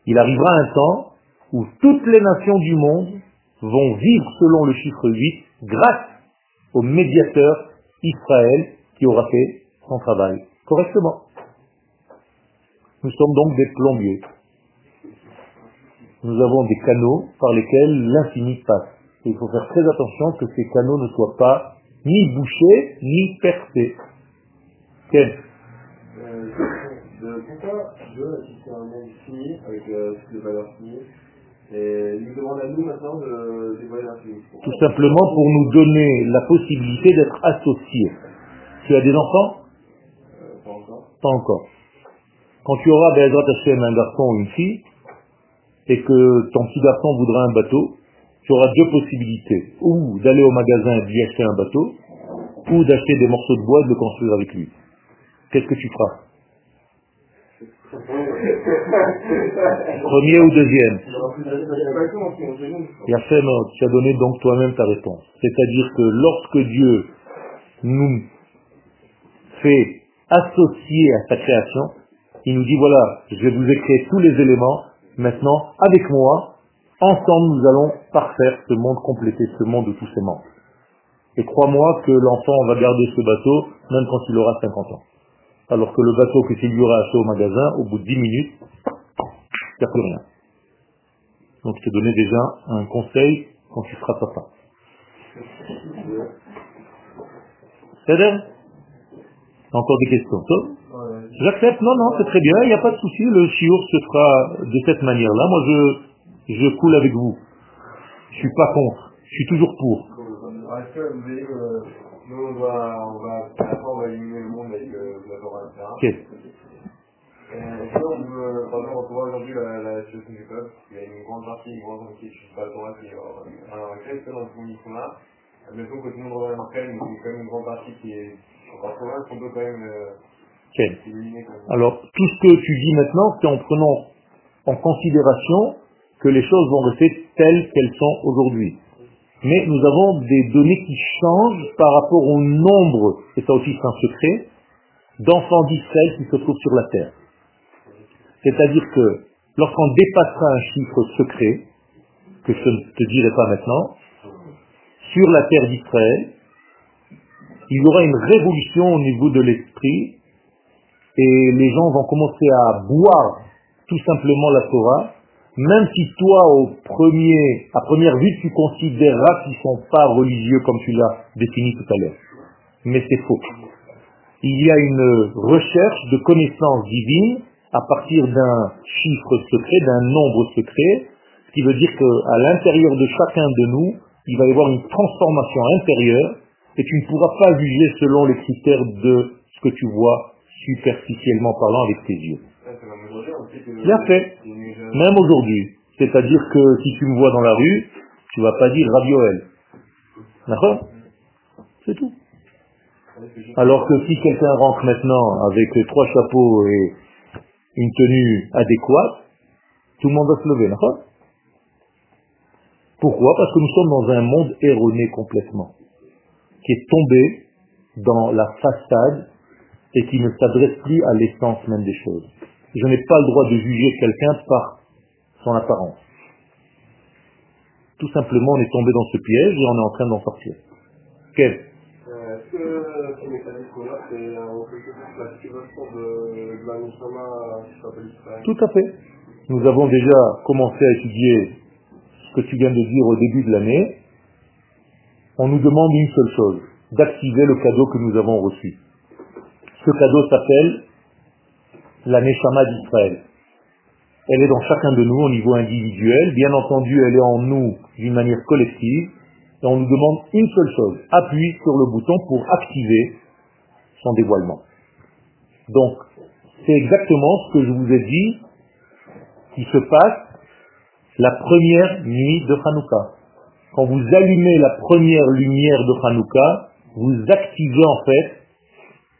[SPEAKER 1] Il arrivera un temps où toutes les nations du monde vont vivre selon le chiffre 8 grâce au médiateur Israël qui aura fait son travail correctement. Nous sommes donc des plombiers. Nous avons des canaux par lesquels l'infini passe. Et il faut faire très attention que ces canaux ne soient pas ni bouchés, ni percés. Quel
[SPEAKER 2] Euh, de pourquoi Dieu existe un monde fini, avec euh, toutes les valeurs finies, et il nous demande à nous maintenant de dévoiler l'infini.
[SPEAKER 1] Tout simplement pour nous donner la possibilité d'être associés. Tu as des enfants?
[SPEAKER 2] Euh, pas encore.
[SPEAKER 1] Pas encore. Quand tu auras Bezrat Hashem un garçon ou une fille, et que ton petit garçon voudra un bateau, tu auras deux possibilités. Ou d'aller au magasin et lui acheter un bateau, ou d'acheter des morceaux de bois et de construire avec lui. Qu'est-ce que tu feras? Premier ou deuxième? Yafem, tu as donné donc toi-même ta réponse. C'est-à-dire que lorsque Dieu nous fait associer à sa création, il nous dit voilà, je vais vous écrire tous les éléments, maintenant, avec moi, ensemble nous allons parfaire ce monde, compléter ce monde de tous ses membres. Et crois-moi que l'enfant va garder ce bateau même quand il aura 50 ans. Alors que le bateau que tu lui auras acheté au magasin, au bout de 10 minutes, il n'y a plus rien. Donc je te donnais déjà un conseil quand tu seras papa. C'est Encore des questions J'accepte, non, non, c'est très bien, il n'y a pas de souci, le chiour se fera de cette manière-là. Moi, je, je coule avec vous. Je suis pas contre, je suis toujours pour.
[SPEAKER 2] Est-ce que vous avez, euh, nous on va, on va, fin on va éliminer le monde avec euh, la Torah, etc.
[SPEAKER 1] Ok.
[SPEAKER 2] Et Est-ce qu'on peut, par exemple, on voit aujourd'hui la, la situation du peuple, il y a une grande partie, une grande partie qui ne pas la Torah, qui est alors est-ce que dans ce monde qu'on a, admettons que tout le monde revient en peine, qu'il y a quand même une grande partie qui est loin, est-ce qu'on peut quand même euh,
[SPEAKER 1] Alors, tout ce que tu dis maintenant, c'est en prenant en considération que les choses vont rester telles qu'elles sont aujourd'hui. Mais nous avons des données qui changent par rapport au nombre, et ça aussi c'est un secret, d'enfants d'Israël qui se trouvent sur la terre. C'est-à-dire que lorsqu'on dépassera un chiffre secret, que je ne te dirai pas maintenant, sur la terre d'Israël, il y aura une révolution au niveau de l'esprit et les gens vont commencer à boire tout simplement la Torah, même si toi, au premier, à première vue, tu considéreras qu'ils ne sont pas religieux comme tu l'as défini tout à l'heure. Mais c'est faux. Il y a une recherche de connaissances divines à partir d'un chiffre secret, d'un nombre secret, ce qui veut dire qu'à l'intérieur de chacun de nous, il va y avoir une transformation intérieure et tu ne pourras pas juger selon les critères de ce que tu vois superficiellement parlant avec tes yeux. Fait.
[SPEAKER 2] il a une-
[SPEAKER 1] Même aujourd'hui, C'est-à-dire que si tu me vois dans la rue, tu vas pas dire Rabioel. D'accord? C'est tout. Alors que si quelqu'un rentre maintenant avec trois chapeaux et une tenue adéquate, tout le monde va se lever, d'accord? Pourquoi? Parce que nous sommes dans un monde erroné complètement, qui est tombé dans la façade et qui ne s'adresse plus à l'essence même des choses. Je n'ai pas le droit de juger quelqu'un par son apparence. Tout simplement, on est tombé dans ce piège et on est en train d'en sortir. Quel?
[SPEAKER 2] Euh, Est-ce que ce mécanisme-là, c'est en quelque sorte l'activation de, de la Nishama qui s'appelle Israël
[SPEAKER 1] Tout à fait. Nous avons déjà commencé à étudier ce que tu viens de dire au début de l'année. On nous demande une seule chose, d'activer le cadeau que nous avons reçu. Ce cadeau s'appelle la Neshama d'Israël. Elle est dans chacun de nous au niveau individuel. Bien entendu, elle est en nous d'une manière collective. Et on nous demande une seule chose. Appuie sur le bouton pour activer son dévoilement. Donc, c'est exactement ce que je vous ai dit qui se passe la première nuit de Hanouka. Quand vous allumez la première lumière de Hanouka, vous activez en fait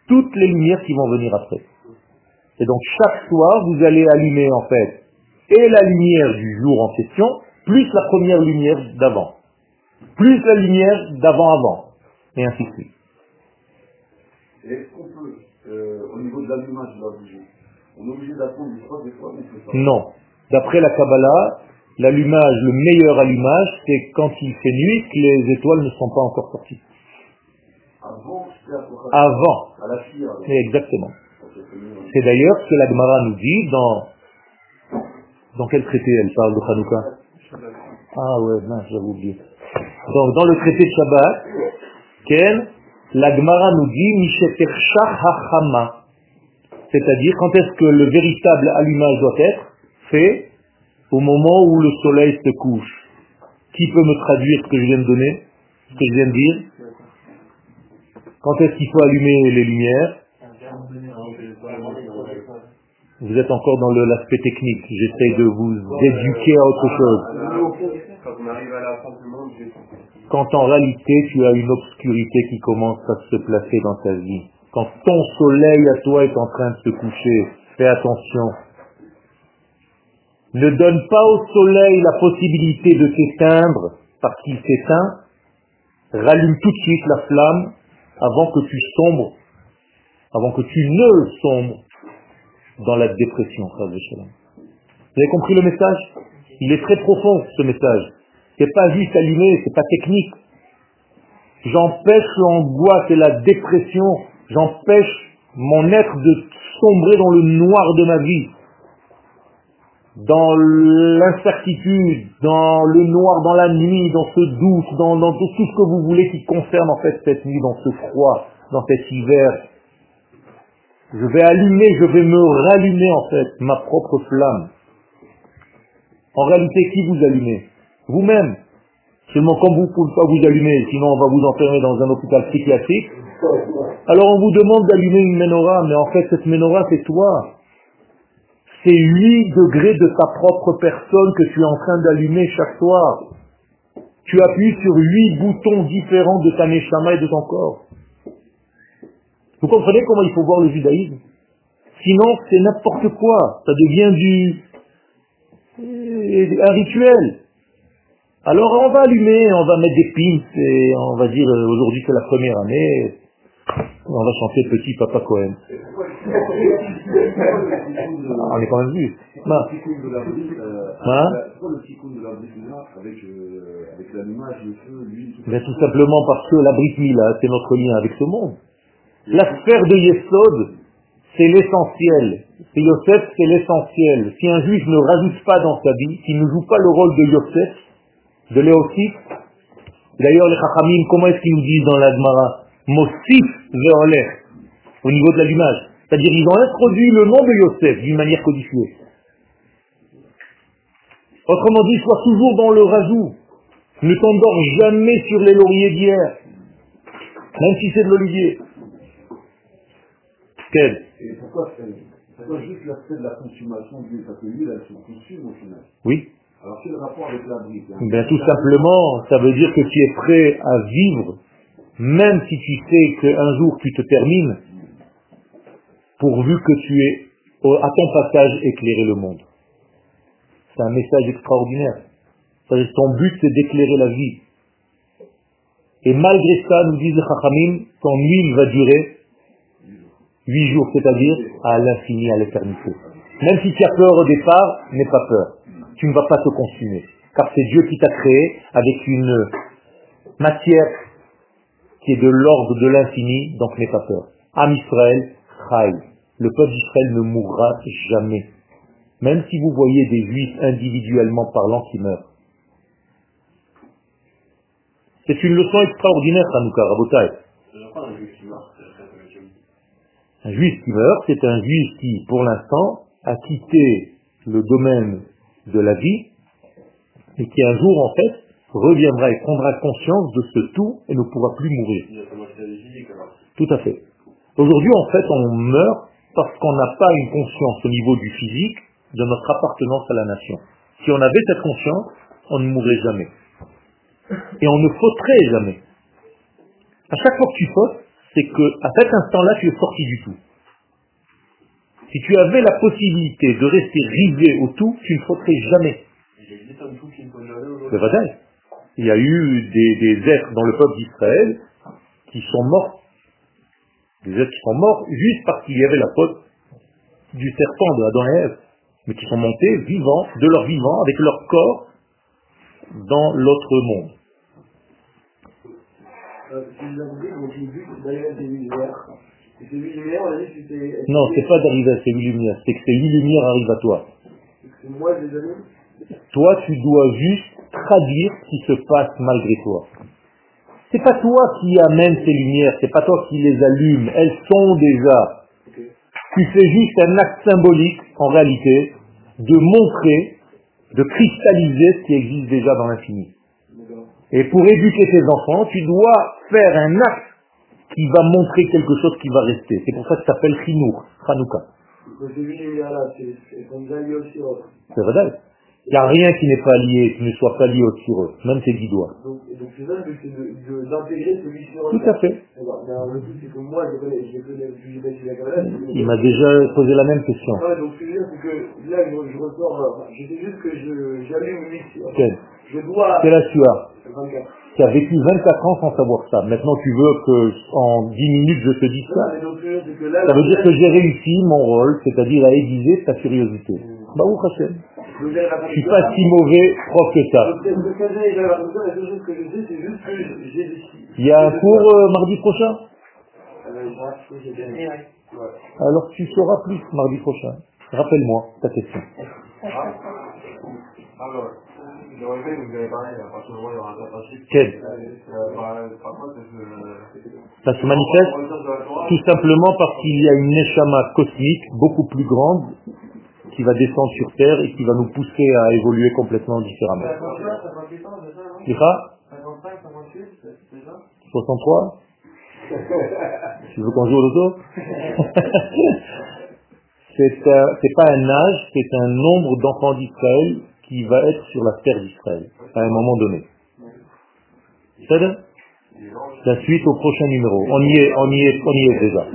[SPEAKER 1] toutes les lumières qui vont venir après. Et donc chaque soir, vous allez allumer en fait et la lumière du jour en question, plus la première lumière d'avant, plus la lumière d'avant-avant, et ainsi de suite.
[SPEAKER 4] Est-ce qu'on peut, euh, au niveau de l'allumage de la bougie, on est obligé d'attendre une fois, des fois,
[SPEAKER 1] Non. D'après la Kabbalah, l'allumage, le meilleur allumage, c'est quand il fait nuit, que les étoiles ne sont pas encore sorties.
[SPEAKER 4] Avant, alors.
[SPEAKER 1] Exactement.
[SPEAKER 4] Ok, c'est.
[SPEAKER 1] C'est d'ailleurs ce que la Gemara nous dit dans... Dans quel traité elle parle de Hanouka Ah ouais, mince, j'avais oublié. Donc, dans le traité de Shabbat, quel la Gemara nous dit hachama. C'est-à-dire, quand est-ce que le véritable allumage doit être fait? Au moment où le soleil se couche. Qui peut me traduire ce que je viens de donner Ce que je viens de dire? Quand est-ce qu'il faut allumer les lumières? Vous êtes encore dans l'aspect technique. J'essaie de vous éduquer à autre chose.
[SPEAKER 2] Quand
[SPEAKER 1] en réalité tu as une obscurité qui commence à se placer dans ta vie. Quand ton soleil à toi est en train de se coucher, fais attention. Ne donne pas au soleil la possibilité de s'éteindre parce qu'il s'éteint. Rallume tout de suite la flamme avant que tu sombres, avant que tu ne sombres dans la dépression. Vous avez compris le message? Il est très profond ce message. C'est pas juste allumé, c'est pas technique. J'empêche l'angoisse et la dépression, j'empêche mon être de sombrer dans le noir de ma vie, dans l'incertitude, dans le noir, dans la nuit, dans ce doute, dans, tout, ce que vous voulez qui concerne en fait cette nuit, dans ce froid, dans cet hiver. Je vais allumer, je vais me rallumer en fait ma propre flamme. En réalité, qui vous allumez? Vous-même. Seulement comme vous ne pouvez pas vous allumer, sinon on va vous enfermer dans un hôpital psychiatrique, alors on vous demande d'allumer une menorah, mais en fait cette menorah c'est toi. C'est 8 degrés de ta propre personne que tu es en train d'allumer chaque soir. Tu appuies sur 8 boutons différents de ta neshama et de ton corps. Vous comprenez comment il faut voir le judaïsme? Sinon c'est n'importe quoi, ça devient du un rituel. Alors on va allumer, on va mettre des pins et on va dire euh, aujourd'hui c'est la première année, on va chanter Petit Papa Cohen. On est quand même vu.
[SPEAKER 4] Le petit coup de la brique, euh,
[SPEAKER 1] Hein
[SPEAKER 4] euh,
[SPEAKER 1] mais tout simplement parce que la Brit Mila, c'est notre lien avec ce monde. La sphère de Yesod, c'est l'essentiel. C'est Yosef, c'est l'essentiel. Si un juif ne rajoute pas dans sa vie, s'il ne joue pas le rôle de Yosef, de Léosif, d'ailleurs les Chachamim, comment est-ce qu'ils nous disent dans la Mosif ve'olech, au niveau de l'allumage. C'est-à-dire ils ont introduit le nom de Yosef d'une manière codifiée. Autrement dit, sois toujours dans le rajout. Ne t'endors jamais sur les lauriers d'hier, même si c'est de l'olivier. Quel?
[SPEAKER 4] Et pourquoi c'est pourquoi juste l'aspect de la consommation d'huile Parce que l'huile, elle se consume au final.
[SPEAKER 1] Oui.
[SPEAKER 4] Alors quel rapport avec la brique hein
[SPEAKER 1] Ben, tout simplement, ça veut dire que tu es prêt à vivre, même si tu sais qu'un jour tu te termines, pourvu que tu aies, à ton passage, éclairé le monde. C'est un message extraordinaire. Ton but, c'est d'éclairer la vie. Et malgré ça, nous disent les Chachamim, ton huile va durer huit jours, c'est-à-dire à l'infini, à l'éternité. Même si tu as peur au départ, n'aie pas peur. Tu ne vas pas te consumer. Car c'est Dieu qui t'a créé avec une matière qui est de l'ordre de l'infini, donc n'aie pas peur. Am Israël, Chai. Le peuple d'Israël ne mourra jamais. Même si vous voyez des juifs individuellement parlant qui meurent. C'est une leçon extraordinaire, Hanouka, Rabotai. Un juif qui meurt, c'est un juif qui, pour l'instant, a quitté le domaine de la vie et qui un jour, en fait, reviendra et prendra conscience de ce tout et ne pourra plus mourir. Tout à fait. Aujourd'hui, en fait, on meurt parce qu'on n'a pas une conscience au niveau du physique de notre appartenance à la nation. Si on avait cette conscience, on ne mourrait jamais. Et on ne fauterait jamais. À chaque fois que tu fautes, c'est que à cet instant-là, tu es sorti du tout. Si tu avais la possibilité de rester rivé au tout, tu ne fauterais jamais. C'est vrai. Il y a eu des, des êtres dans le peuple d'Israël qui sont morts. Des êtres qui sont morts juste parce qu'il y avait la faute du serpent de Adam et Ève. Mais qui sont montés vivants, de leur vivant, avec leur corps, dans l'autre monde.
[SPEAKER 2] Euh.
[SPEAKER 1] Non, c'est pas d'arriver à ces huit lumières, c'est que ces huit lumières arrivent à toi.
[SPEAKER 2] C'est moi.
[SPEAKER 1] Toi, tu dois juste traduire ce qui se passe malgré toi. C'est pas toi qui amène ces lumières, c'est pas toi qui les allume, elles sont déjà. Tu fais juste un acte symbolique, en réalité, de montrer, de cristalliser ce qui existe déjà dans l'infini. Et pour éduquer tes enfants, tu dois faire un acte qui va montrer quelque chose qui va rester. C'est pour ça que ça s'appelle Chinour, Hanouka.
[SPEAKER 2] C'est
[SPEAKER 1] vrai. Il n'y a rien qui n'est pas lié, qui ne soit pas lié au sur eux, même tes dix doigts.
[SPEAKER 2] Donc, donc c'est ça, c'est d'intégrer celui sur
[SPEAKER 1] Tout à fait.
[SPEAKER 2] Le truc, c'est que moi, je connais, je connais, je la c'est que-
[SPEAKER 1] Il m'a déjà posé la même question.
[SPEAKER 2] Ouais, donc ce que je veux dire, c'est que là, je, je ressors, euh, enfin, je sais juste que j'allume une mix.
[SPEAKER 1] Quel?
[SPEAKER 2] Je dois.
[SPEAKER 1] Âge tu as
[SPEAKER 2] 24.
[SPEAKER 1] Tu as vécu 24 ans sans savoir ça. Maintenant, tu veux que en 10 minutes, je te dise ça?
[SPEAKER 2] Donc, c'est là.
[SPEAKER 1] Ça veut dire que j'ai réussi mon rôle, c'est-à-dire à aiguiser ta curiosité. Bah, où
[SPEAKER 2] à
[SPEAKER 1] Je suis pas si mauvais prof que ça. Il y a un cours euh, mardi prochain?
[SPEAKER 2] Euh.
[SPEAKER 1] Alors tu sauras plus mardi prochain. Rappelle-moi ta question.
[SPEAKER 5] Alors, j'aurais aimé que vous avez parlé, à partir du moment où il y aura un.
[SPEAKER 1] Quel?
[SPEAKER 5] C'est ce...
[SPEAKER 1] Ça se manifeste tout simplement parce qu'il y a une neshama cosmique beaucoup plus grande qui va descendre sur Terre et qui va nous pousser à évoluer complètement différemment.
[SPEAKER 3] 55, 58 ans, c'est ça, non
[SPEAKER 1] Ira
[SPEAKER 3] 55, 58, c'est c'est ça
[SPEAKER 1] 63 Tu veux qu'on joue au loto? C'est euh, c'est pas un âge, c'est un nombre d'enfants d'Israël qui va être sur la terre d'Israël à un moment donné. C'est ça La suite au prochain numéro. On y est, on y est, on y est déjà.